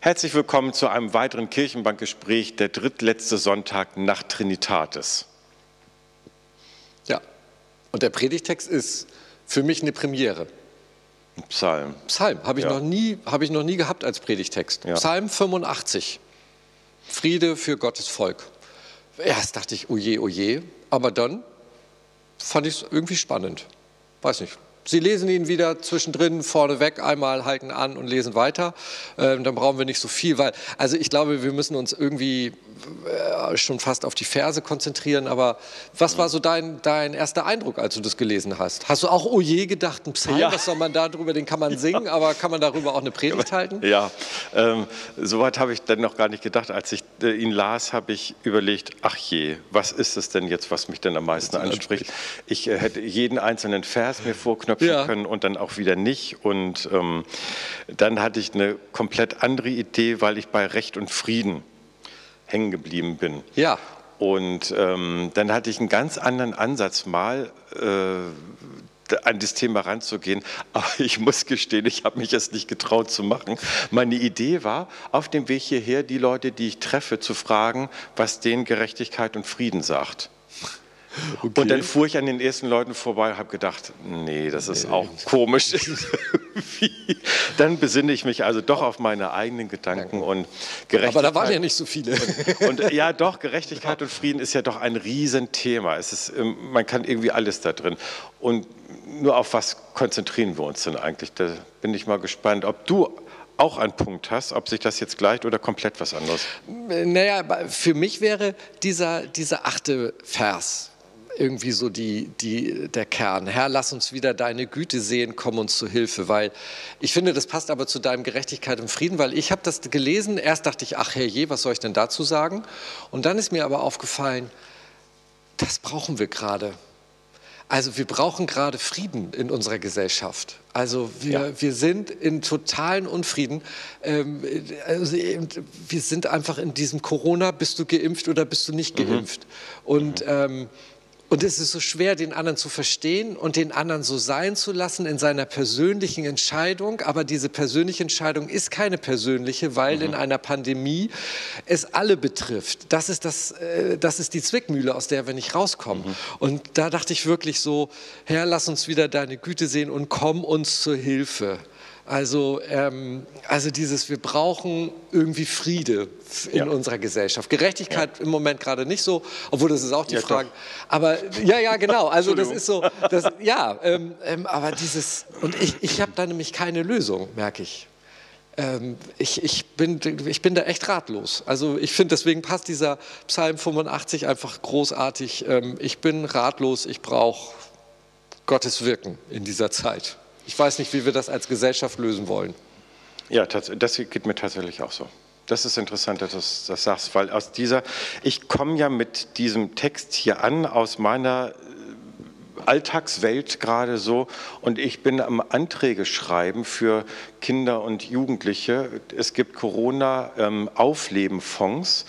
Herzlich willkommen zu einem weiteren Kirchenbankgespräch, der drittletzte Sonntag nach Trinitatis. Ja, und der Predigtext ist für mich eine Premiere. Psalm. Psalm habe ich, Ja. noch nie- habe ich noch nie gehabt als Predigtext. Ja. Psalm 85. Friede für Gottes Volk. Erst dachte ich, oje, oje, aber dann fand ich es irgendwie spannend. Weiß nicht. Sie lesen ihn wieder zwischendrin, vorneweg einmal halten an und lesen weiter. Ähm, dann brauchen wir nicht so viel, weil, also ich glaube, wir müssen uns irgendwie äh, schon fast auf die Verse konzentrieren. Aber was war so dein, dein erster Eindruck, als du das gelesen hast? Hast du auch Oje gedacht, ein Psalm, Ja. was soll man da drüber, den kann man singen, aber kann man darüber auch eine Predigt halten? Ja, ähm, soweit habe ich dann noch gar nicht gedacht. Als ich äh, ihn las, habe ich überlegt, ach je, was ist es denn jetzt, was mich denn am meisten anspricht? Ich äh, hätte jeden einzelnen Vers mir vorknöpfen Ja. können und dann auch wieder nicht. Und ähm, dann hatte ich eine komplett andere Idee, weil ich bei Recht und Frieden hängen geblieben bin. Ja. Und ähm, dann hatte ich einen ganz anderen Ansatz mal, äh, an das Thema ranzugehen. Aber ich muss gestehen, ich habe mich es nicht getraut zu machen. Meine Idee war, auf dem Weg hierher die Leute, die ich treffe, zu fragen, was denen Gerechtigkeit und Frieden sagt. Und dann fuhr ich an den ersten Leuten vorbei und habe gedacht, nee, das ist auch komisch. Dann besinne ich mich also doch auf meine eigenen Gedanken und Gerechtigkeit. Aber da waren ja nicht so viele. Und ja, doch, Gerechtigkeit und Frieden ist ja doch ein Riesenthema. Es ist, ähm, man kann irgendwie alles da drin. Und nur auf was konzentrieren wir uns denn eigentlich? Da bin ich mal gespannt, ob du auch einen Punkt hast, ob sich das jetzt gleicht oder komplett was anderes. Naja, aber für mich wäre dieser, dieser achte Vers irgendwie so die, die, der Kern. Herr, lass uns wieder deine Güte sehen, komm uns zu Hilfe, weil ich finde, das passt aber zu deinem Gerechtigkeit und Frieden, weil ich habe das gelesen, erst dachte ich, ach herrje, was soll ich denn dazu sagen? Und dann ist mir aber aufgefallen, das brauchen wir gerade. Also wir brauchen gerade Frieden in unserer Gesellschaft. Also wir, Ja. wir sind in totalen Unfrieden. Ähm, also eben, wir sind einfach in diesem Corona, bist du geimpft oder bist du nicht geimpft? Und, ähm, und es ist so schwer, den anderen zu verstehen und den anderen so sein zu lassen in seiner persönlichen Entscheidung. Aber diese persönliche Entscheidung ist keine persönliche, weil in einer Pandemie es alle betrifft. Das ist, das, äh, das ist die Zwickmühle, aus der wir nicht rauskommen. Und da dachte ich wirklich so, Herr, lass uns wieder deine Güte sehen und komm uns zur Hilfe. Also, ähm, also dieses, wir brauchen irgendwie Friede in Ja. unserer Gesellschaft. Gerechtigkeit im Moment gerade nicht so, obwohl das ist auch die Ja, Frage. doch. Aber ja, ja, genau. Also das ist so, das, ja, ähm, ähm, aber dieses, und ich, ich habe da nämlich keine Lösung, merke ich. Ähm, ich, ich, bin, ich bin da echt ratlos. Also ich finde, deswegen passt dieser Psalm 85 einfach großartig. Ähm, ich bin ratlos, ich brauche Gottes Wirken in dieser Zeit. Ich weiß nicht, wie wir das als Gesellschaft lösen wollen. Ja, das geht mir tatsächlich auch so. Das ist interessant, dass du das sagst, weil aus dieser, ich komme ja mit diesem Text hier an aus meiner äh, Alltagswelt gerade so und ich bin am Anträge schreiben für Kinder und Jugendliche. Es gibt Corona-Aufleben-Fonds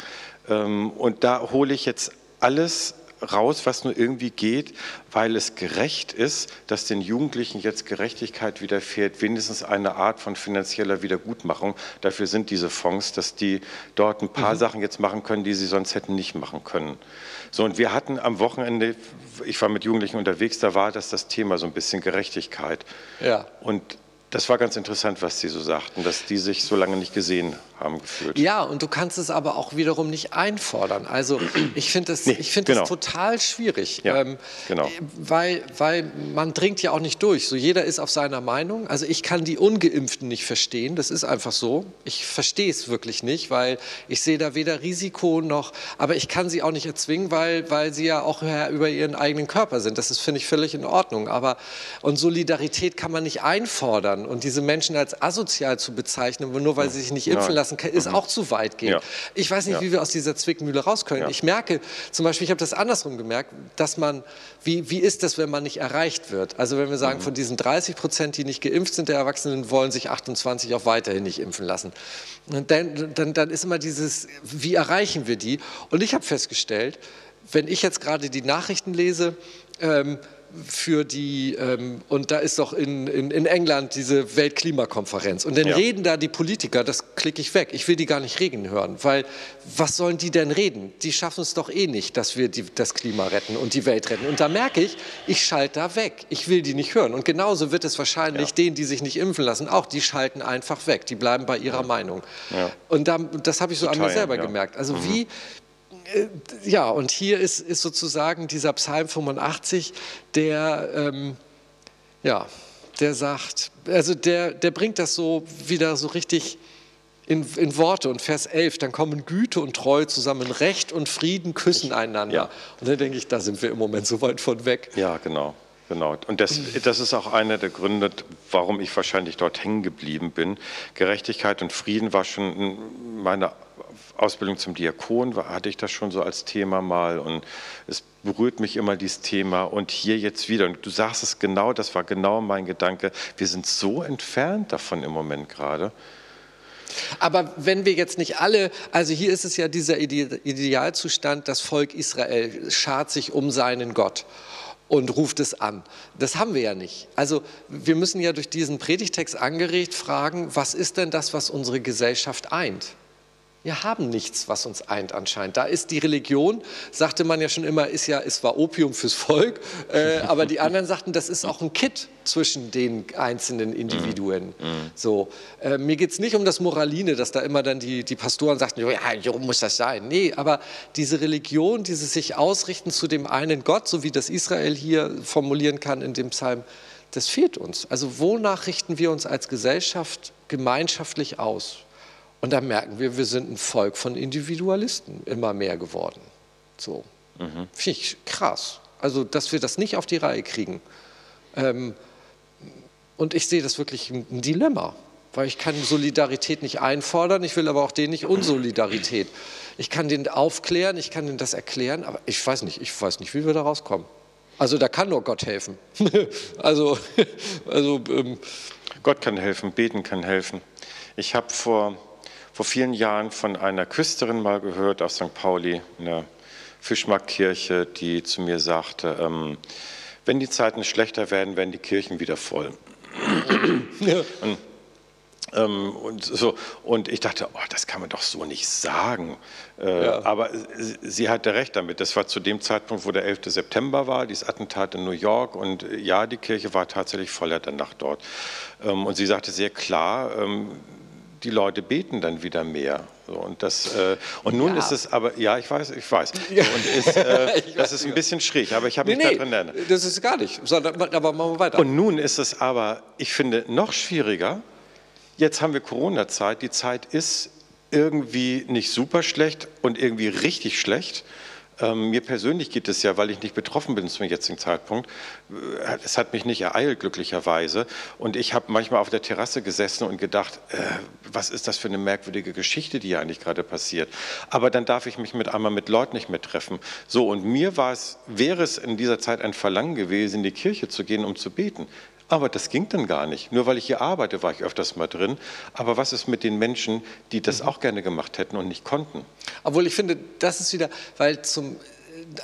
ähm, und da hole ich jetzt alles raus, was nur irgendwie geht, weil es gerecht ist, dass den Jugendlichen jetzt Gerechtigkeit widerfährt, wenigstens eine Art von finanzieller Wiedergutmachung. Dafür sind diese Fonds, dass die dort ein paar Sachen jetzt machen können, die sie sonst hätten nicht machen können. So, und wir hatten am Wochenende, ich war mit Jugendlichen unterwegs, da war das das Thema so ein bisschen Gerechtigkeit. Ja. Und das war ganz interessant, was Sie so sagten, dass die sich so lange nicht gesehen haben gefühlt. Ja, und du kannst es aber auch wiederum nicht einfordern. Also ich finde das, Nee, ich finde genau. total schwierig, Ja, ähm, genau. äh, weil, weil man dringt ja auch nicht durch. So jeder ist auf seiner Meinung. Also ich kann die Ungeimpften nicht verstehen. Das ist einfach so. Ich verstehe es wirklich nicht, weil ich sehe da weder Risiko noch, aber ich kann sie auch nicht erzwingen, weil, weil sie ja auch Herr über ihren eigenen Körper sind. Das ist, finde ich, völlig in Ordnung. Aber und Solidarität kann man nicht einfordern und diese Menschen als asozial zu bezeichnen, nur weil sie sich nicht impfen Nein. Lassen, ist auch zu weit gehen. Ja. Ich weiß nicht, Ja. wie wir aus dieser Zwickmühle raus können. Ja. Ich merke zum Beispiel, ich habe das andersrum gemerkt, dass man, wie, wie ist das, wenn man nicht erreicht wird? Also wenn wir sagen, von diesen 30 Prozent, die nicht geimpft sind, der Erwachsenen wollen sich 28 auch weiterhin nicht impfen lassen. Und dann, dann, dann ist immer dieses, wie erreichen wir die? Und ich habe festgestellt, wenn ich jetzt gerade die Nachrichten lese, ähm, für die, ähm, und da ist doch in, in, in England diese Weltklimakonferenz. Und dann ja. reden da die Politiker, das klicke ich weg. Ich will die gar nicht reden hören, weil was sollen die denn reden? Die schaffen es doch eh nicht, dass wir die, das Klima retten und die Welt retten. Und da merke ich, ich schalte da weg. Ich will die nicht hören. Und genauso wird es wahrscheinlich ja. denen, die sich nicht impfen lassen, auch die schalten einfach weg. Die bleiben bei ihrer ja. Meinung. Und da, das habe ich so Total, an mir selber gemerkt. Also mhm. wie ja, und hier ist, ist sozusagen dieser Psalm 85, der, ähm, ja, der sagt, also der, der bringt das so wieder so richtig in, in, Worte. Und Vers 11, dann kommen Güte und Treue zusammen, Recht und Frieden küssen einander. Ja. Und dann denke ich, da sind wir im Moment so weit von weg. Ja, genau. Genau, und das, das ist auch einer der Gründe, warum ich wahrscheinlich dort hängen geblieben bin. Gerechtigkeit und Frieden war schon meine Ausbildung zum Diakon hatte ich das schon so als Thema mal und es berührt mich immer dieses Thema und hier jetzt wieder. Und du sagst es genau, das war genau mein Gedanke. Wir sind so entfernt davon im Moment gerade. Aber wenn wir jetzt nicht alle, also hier ist es ja dieser Idealzustand, das Volk Israel schart sich um seinen Gott und ruft es an. Das haben wir ja nicht. Also wir müssen ja durch diesen Predigtext angeregt fragen, was ist denn das, was unsere Gesellschaft eint? Wir haben nichts, was uns eint anscheinend. Da ist die Religion, sagte man ja schon immer, ist ja, es war Opium fürs Volk, äh, aber die anderen sagten, das ist auch ein Kit zwischen den einzelnen Individuen. Mm. So, äh, mir geht es nicht um das Moraline, dass da immer dann die, die Pastoren sagten, ja, so muss das sein. Nee, aber diese Religion, dieses sich ausrichten zu dem einen Gott, so wie das Israel hier formulieren kann in dem Psalm, das fehlt uns. Also wonach richten wir uns als Gesellschaft gemeinschaftlich aus? Und da merken wir, wir sind ein Volk von Individualisten immer mehr geworden. So. Mhm. Finde ich krass. Also, dass wir das nicht auf die Reihe kriegen. Ähm, und ich sehe das wirklich ein, Dilemma, weil ich kann Solidarität nicht einfordern, ich will aber auch denen nicht Unsolidarität. Ich kann den aufklären, ich kann denen das erklären, aber ich weiß nicht, ich weiß nicht, wie wir da rauskommen. Also da kann nur Gott helfen. also, also ähm, Gott kann helfen, beten kann helfen. Ich habe vor vor vielen Jahren von einer Küsterin mal gehört aus St. Pauli, in der Fischmarktkirche, die zu mir sagte, ähm, wenn die Zeiten schlechter werden, werden die Kirchen wieder voll. Ja. Und, ähm, und, so, und ich dachte, oh, das kann man doch so nicht sagen. Äh, ja. Aber sie hatte recht damit. Das war zu dem Zeitpunkt, wo der 11. September war, dieses Attentat in New York. Und ja, die Kirche war tatsächlich voller der Nacht dort. Ähm, und sie sagte sehr klar, ähm, die Leute beten dann wieder mehr. So, und, das, äh, und nun ja. ist es aber, ja, ich weiß, ich weiß. Ja. Und ist, äh, das ist ein bisschen schräg, aber ich habe nee, mich nee, da drin erinnert. Das ist gar nicht, sondern, aber machen wir weiter. Und nun ist es aber, ich finde, noch schwieriger. Jetzt haben wir Corona-Zeit. Die Zeit ist irgendwie nicht super schlecht und irgendwie richtig schlecht. Ähm, mir persönlich geht es ja, weil ich nicht betroffen bin zum jetzigen Zeitpunkt. Äh, es hat mich nicht ereilt, glücklicherweise. Und ich habe manchmal auf der Terrasse gesessen und gedacht, äh, was ist das für eine merkwürdige Geschichte, die hier eigentlich gerade passiert. Aber dann darf ich mich mit einmal mit Leuten nicht mehr treffen. So, und mir wäre es in dieser Zeit ein Verlangen gewesen, in die Kirche zu gehen, um zu beten. Aber das ging dann gar nicht. Nur weil ich hier arbeite, war ich öfters mal drin. Aber was ist mit den Menschen, die das auch gerne gemacht hätten und nicht konnten? Obwohl ich finde, das ist wieder, weil zum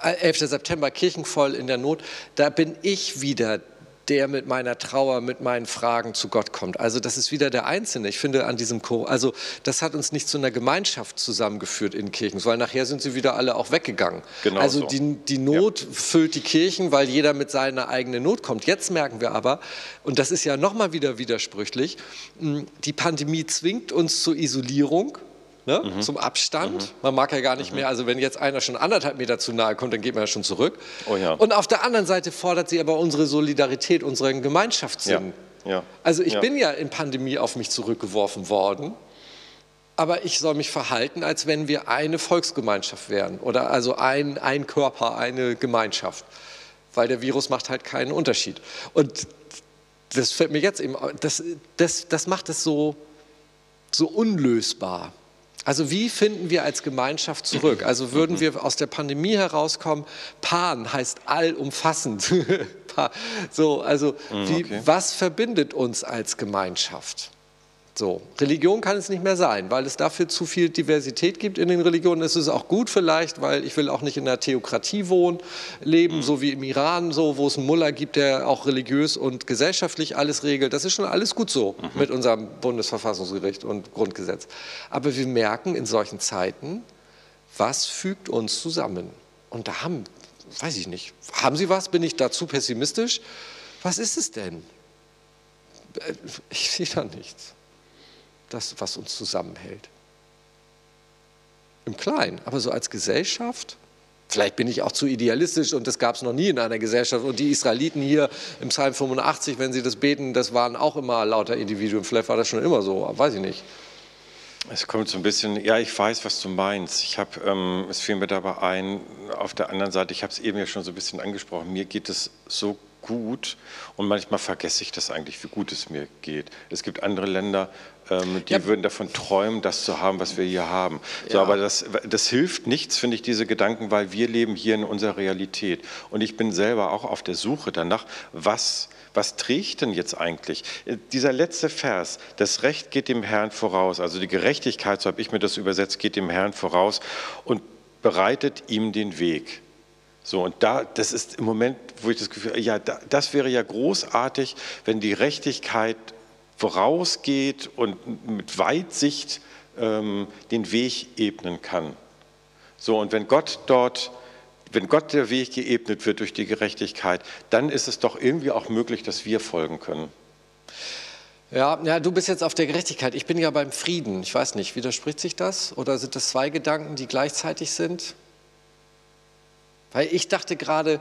11. Äh, September Kirchenvoll in der Not, da bin ich wieder der mit meiner Trauer, mit meinen Fragen zu Gott kommt. Also das ist wieder der Einzelne. Ich finde an diesem Chor, also das hat uns nicht zu einer Gemeinschaft zusammengeführt in Kirchen, weil nachher sind sie wieder alle auch weggegangen. Genau also so. die, die Not ja. füllt die Kirchen, weil jeder mit seiner eigenen Not kommt. Jetzt merken wir aber, und das ist ja nochmal wieder widersprüchlich, die Pandemie zwingt uns zur Isolierung ne? mhm. zum Abstand. Mhm. Man mag ja gar nicht mhm. mehr, also wenn jetzt einer schon anderthalb Meter zu nahe kommt, dann geht man ja schon zurück. Oh ja. Und auf der anderen Seite fordert sie aber unsere Solidarität, unseren Gemeinschaftssinn. Ja. Also ich bin ja in Pandemie auf mich zurückgeworfen worden. Aber ich soll mich verhalten, als wenn wir eine Volksgemeinschaft wären oder also ein, ein Körper, eine Gemeinschaft. Weil der Virus macht halt keinen Unterschied. Und das fällt mir jetzt eben, das, das, das macht es so, so unlösbar. Also wie finden wir als Gemeinschaft zurück? Also würden wir aus der Pandemie herauskommen, Pan heißt allumfassend. so, also mhm, wie, okay. was verbindet uns als Gemeinschaft? So, Religion kann es nicht mehr sein, weil es dafür zu viel Diversität gibt in den Religionen. Es ist auch gut vielleicht, weil ich will auch nicht in einer Theokratie wohnen, leben, so wie im Iran, so, wo es einen Mullah gibt, der auch religiös und gesellschaftlich alles regelt. Das ist schon alles gut so mhm. mit unserem Bundesverfassungsgericht und Grundgesetz. Aber wir merken in solchen Zeiten, was fügt uns zusammen? Und da haben, weiß ich nicht, haben Sie was? Bin ich da zu pessimistisch? Was ist es denn? Äh, ich sehe da nichts das, was uns zusammenhält. Im Kleinen, aber so als Gesellschaft. Vielleicht bin ich auch zu idealistisch und das gab es noch nie in einer Gesellschaft. Und die Israeliten hier im Psalm 85, wenn sie das beten, das waren auch immer lauter Individuen. Vielleicht war das schon immer so, weiß ich nicht. Es kommt so ein bisschen, ja, ich weiß, was du meinst. Ich habe, ähm, es fiel mir dabei ein, auf der anderen Seite, ich habe es eben ja schon so ein bisschen angesprochen, mir geht es so gut und manchmal vergesse ich das eigentlich, wie gut es mir geht. Es gibt andere Länder, ähm, die ja. würden davon träumen, das zu haben, was wir hier haben. So, ja. Aber das, das hilft nichts, finde ich, diese Gedanken, weil wir leben hier in unserer Realität. Und ich bin selber auch auf der Suche danach, was, was trägt denn jetzt eigentlich? Dieser letzte Vers, das Recht geht dem Herrn voraus, also die Gerechtigkeit, so habe ich mir das übersetzt, geht dem Herrn voraus und bereitet ihm den Weg. So, und da, das ist im Moment, wo ich das Gefühl habe, ja, da, das wäre ja großartig, wenn die Gerechtigkeit vorausgeht und mit Weitsicht ähm, den Weg ebnen kann. So, und wenn Gott dort, wenn Gott der Weg geebnet wird durch die Gerechtigkeit, dann ist es doch irgendwie auch möglich, dass wir folgen können. Ja, ja, du bist jetzt auf der Gerechtigkeit. Ich bin ja beim Frieden. Ich weiß nicht, widerspricht sich das? Oder sind das zwei Gedanken, die gleichzeitig sind? Weil ich dachte gerade,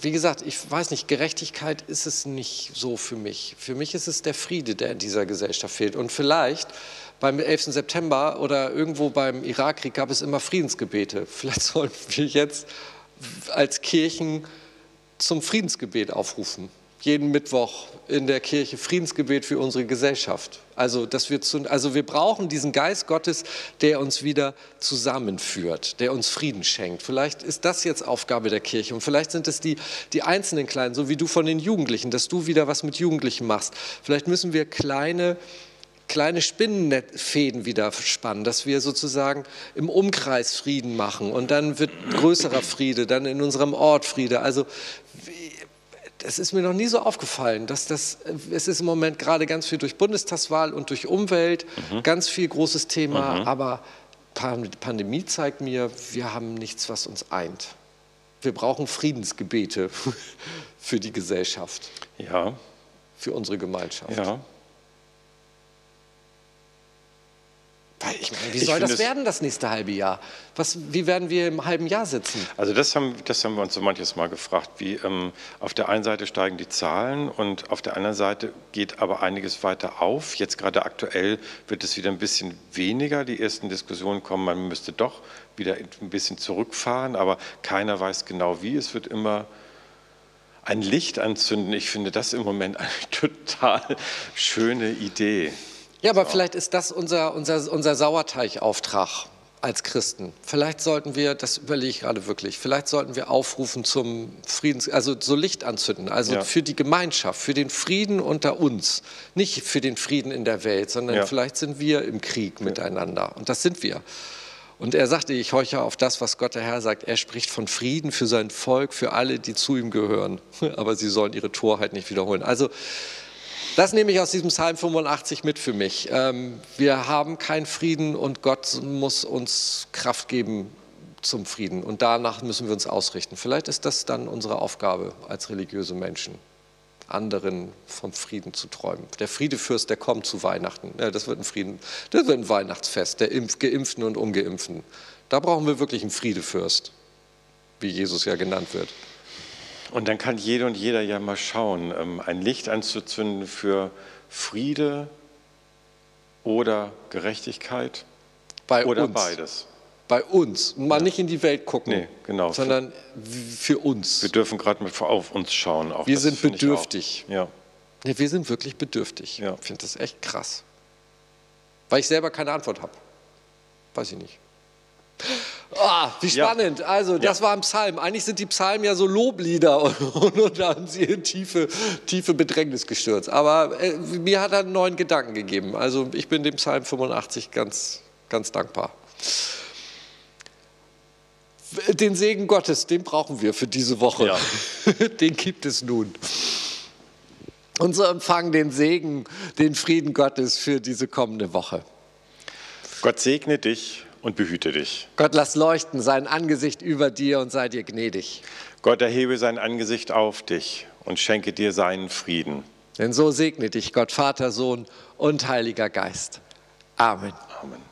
wie gesagt, ich weiß nicht, Gerechtigkeit ist es nicht so für mich. Für mich ist es der Friede, der in dieser Gesellschaft fehlt. Und vielleicht beim 11. September oder irgendwo beim Irakkrieg gab es immer Friedensgebete. Vielleicht sollten wir jetzt als Kirchen zum Friedensgebet aufrufen jeden Mittwoch in der Kirche Friedensgebet für unsere Gesellschaft. Also, dass wir, zu, also wir brauchen diesen Geist Gottes, der uns wieder zusammenführt, der uns Frieden schenkt. Vielleicht ist das jetzt Aufgabe der Kirche und vielleicht sind es die, die einzelnen Kleinen, so wie du von den Jugendlichen, dass du wieder was mit Jugendlichen machst. Vielleicht müssen wir kleine kleine Spinnenfäden wieder spannen, dass wir sozusagen im Umkreis Frieden machen und dann wird größerer Friede, dann in unserem Ort Friede. Also es ist mir noch nie so aufgefallen, dass das, es ist im Moment gerade ganz viel durch Bundestagswahl und durch Umwelt, mhm. ganz viel großes Thema, mhm. aber Pandemie zeigt mir, wir haben nichts, was uns eint. Wir brauchen Friedensgebete für die Gesellschaft. Ja. Für unsere Gemeinschaft. Ja. Ich meine, wie soll das werden, das nächste halbe Jahr? Was, wie werden wir im halben Jahr sitzen? Also das haben, das haben wir uns so manches Mal gefragt. Wie, ähm, auf der einen Seite steigen die Zahlen und auf der anderen Seite geht aber einiges weiter auf. Jetzt gerade aktuell wird es wieder ein bisschen weniger. Die ersten Diskussionen kommen, man müsste doch wieder ein bisschen zurückfahren, aber keiner weiß genau wie. Es wird immer ein Licht anzünden. Ich finde das im Moment eine total schöne Idee. Ja, aber so. vielleicht ist das unser, unser, unser Sauerteigauftrag als Christen. Vielleicht sollten wir, das überlege ich gerade wirklich, vielleicht sollten wir aufrufen zum Friedens, also so Licht anzünden, also ja. für die Gemeinschaft, für den Frieden unter uns, nicht für den Frieden in der Welt, sondern ja. vielleicht sind wir im Krieg ja. miteinander und das sind wir. Und er sagte, ich horche auf das, was Gott der Herr sagt. Er spricht von Frieden für sein Volk, für alle, die zu ihm gehören. Aber sie sollen ihre Torheit nicht wiederholen. Also das nehme ich aus diesem Psalm 85 mit für mich. Ähm, wir haben keinen Frieden und Gott muss uns Kraft geben zum Frieden. Und danach müssen wir uns ausrichten. Vielleicht ist das dann unsere Aufgabe als religiöse Menschen, anderen vom Frieden zu träumen. Der Friedefürst, der kommt zu Weihnachten. Das wird ein Frieden, das wird ein Weihnachtsfest der Geimpften und Ungeimpften. Da brauchen wir wirklich einen Friedefürst, wie Jesus ja genannt wird. Und dann kann jede und jeder ja mal schauen, ähm, ein Licht anzuzünden für Friede oder Gerechtigkeit Bei oder uns. beides. Bei uns. Mal ja. nicht in die Welt gucken, nee, genau. sondern für uns. Wir dürfen gerade auf uns schauen. Auch wir sind bedürftig. Ja. Nee, wir sind wirklich bedürftig. Ja. Ich finde das echt krass. Weil ich selber keine Antwort habe. Weiß ich nicht. Ah, wie spannend. Ja. Also, das ja. war ein Psalm. Eigentlich sind die Psalmen ja so Loblieder und, und, und da haben sie in tiefe, tiefe Bedrängnis gestürzt. Aber äh, mir hat er einen neuen Gedanken gegeben. Also, ich bin dem Psalm 85 ganz, ganz dankbar. Den Segen Gottes, den brauchen wir für diese Woche. Ja. Den gibt es nun. Und so empfangen den Segen, den Frieden Gottes für diese kommende Woche. Gott segne dich und behüte dich. Gott lass leuchten sein Angesicht über dir und sei dir gnädig. Gott erhebe sein Angesicht auf dich und schenke dir seinen Frieden. Denn so segne dich Gott, Vater, Sohn und Heiliger Geist. Amen. Amen.